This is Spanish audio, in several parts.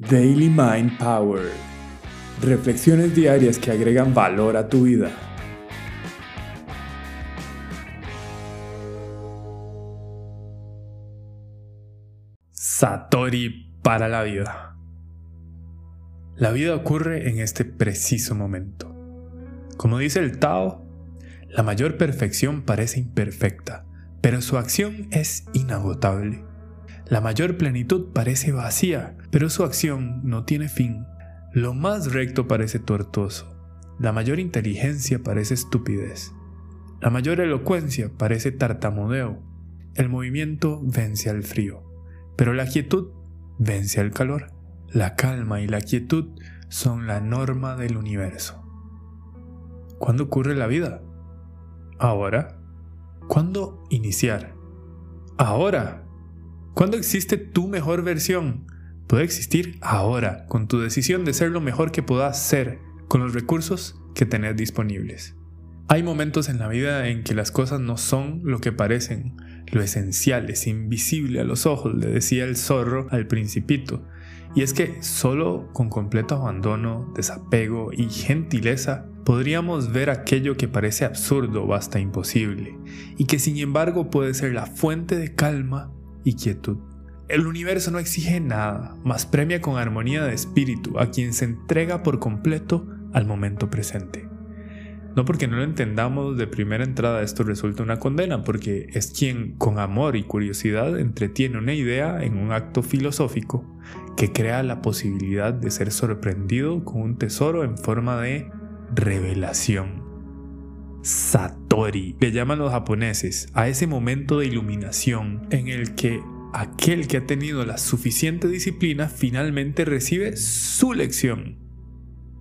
Daily Mind Power. Reflexiones diarias que agregan valor a tu vida. Satori para la vida. La vida ocurre en este preciso momento. Como dice el Tao, la mayor perfección parece imperfecta, pero su acción es inagotable. La mayor plenitud parece vacía, pero su acción no tiene fin. Lo más recto parece tortuoso. La mayor inteligencia parece estupidez. La mayor elocuencia parece tartamudeo. El movimiento vence al frío, pero la quietud vence al calor. La calma y la quietud son la norma del universo. ¿Cuándo ocurre la vida? Ahora. ¿Cuándo iniciar? Ahora. ¿Cuándo existe tu mejor versión? Puede existir ahora, con tu decisión de ser lo mejor que puedas ser, con los recursos que tenés disponibles. Hay momentos en la vida en que las cosas no son lo que parecen. Lo esencial es invisible a los ojos, le decía el zorro al principito. Y es que solo con completo abandono, desapego y gentileza podríamos ver aquello que parece absurdo o hasta imposible, y que sin embargo puede ser la fuente de calma y quietud. El universo no exige nada, más premia con armonía de espíritu a quien se entrega por completo al momento presente. No porque no lo entendamos de primera entrada esto resulta una condena, porque es quien con amor y curiosidad entretiene una idea en un acto filosófico que crea la posibilidad de ser sorprendido con un tesoro en forma de revelación. Satori, le llaman los japoneses a ese momento de iluminación en el que aquel que ha tenido la suficiente disciplina finalmente recibe su lección.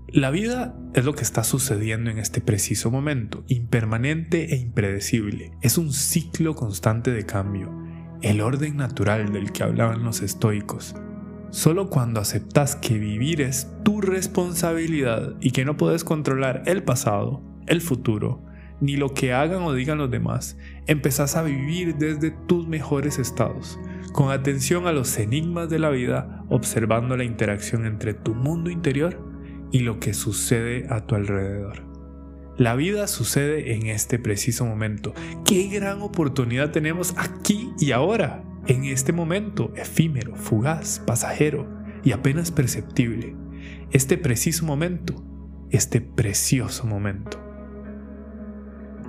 La vida es lo que está sucediendo en este preciso momento, impermanente e impredecible. Es un ciclo constante de cambio, el orden natural del que hablaban los estoicos. Solo cuando aceptas que vivir es tu responsabilidad y que no puedes controlar el pasado, el futuro ni lo que hagan o digan los demás. Empezás a vivir desde tus mejores estados, con atención a los enigmas de la vida, observando la interacción entre tu mundo interior y lo que sucede a tu alrededor. La vida sucede en este preciso momento. Qué gran oportunidad tenemos aquí y ahora, en este momento efímero, fugaz, pasajero y apenas perceptible. Este preciso momento, este precioso momento.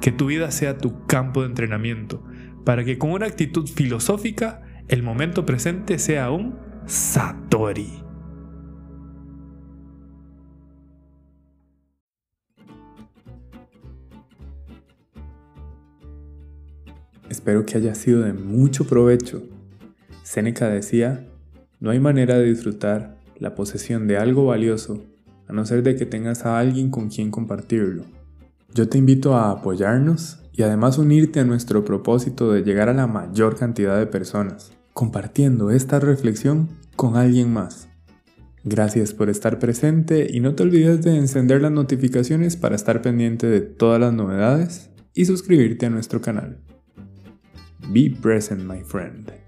Que tu vida sea tu campo de entrenamiento, para que con una actitud filosófica el momento presente sea un Satori. Espero que haya sido de mucho provecho. Séneca decía, no hay manera de disfrutar la posesión de algo valioso a no ser de que tengas a alguien con quien compartirlo. Yo te invito a apoyarnos y además unirte a nuestro propósito de llegar a la mayor cantidad de personas, compartiendo esta reflexión con alguien más. Gracias por estar presente y no te olvides de encender las notificaciones para estar pendiente de todas las novedades y suscribirte a nuestro canal. Be present, my friend.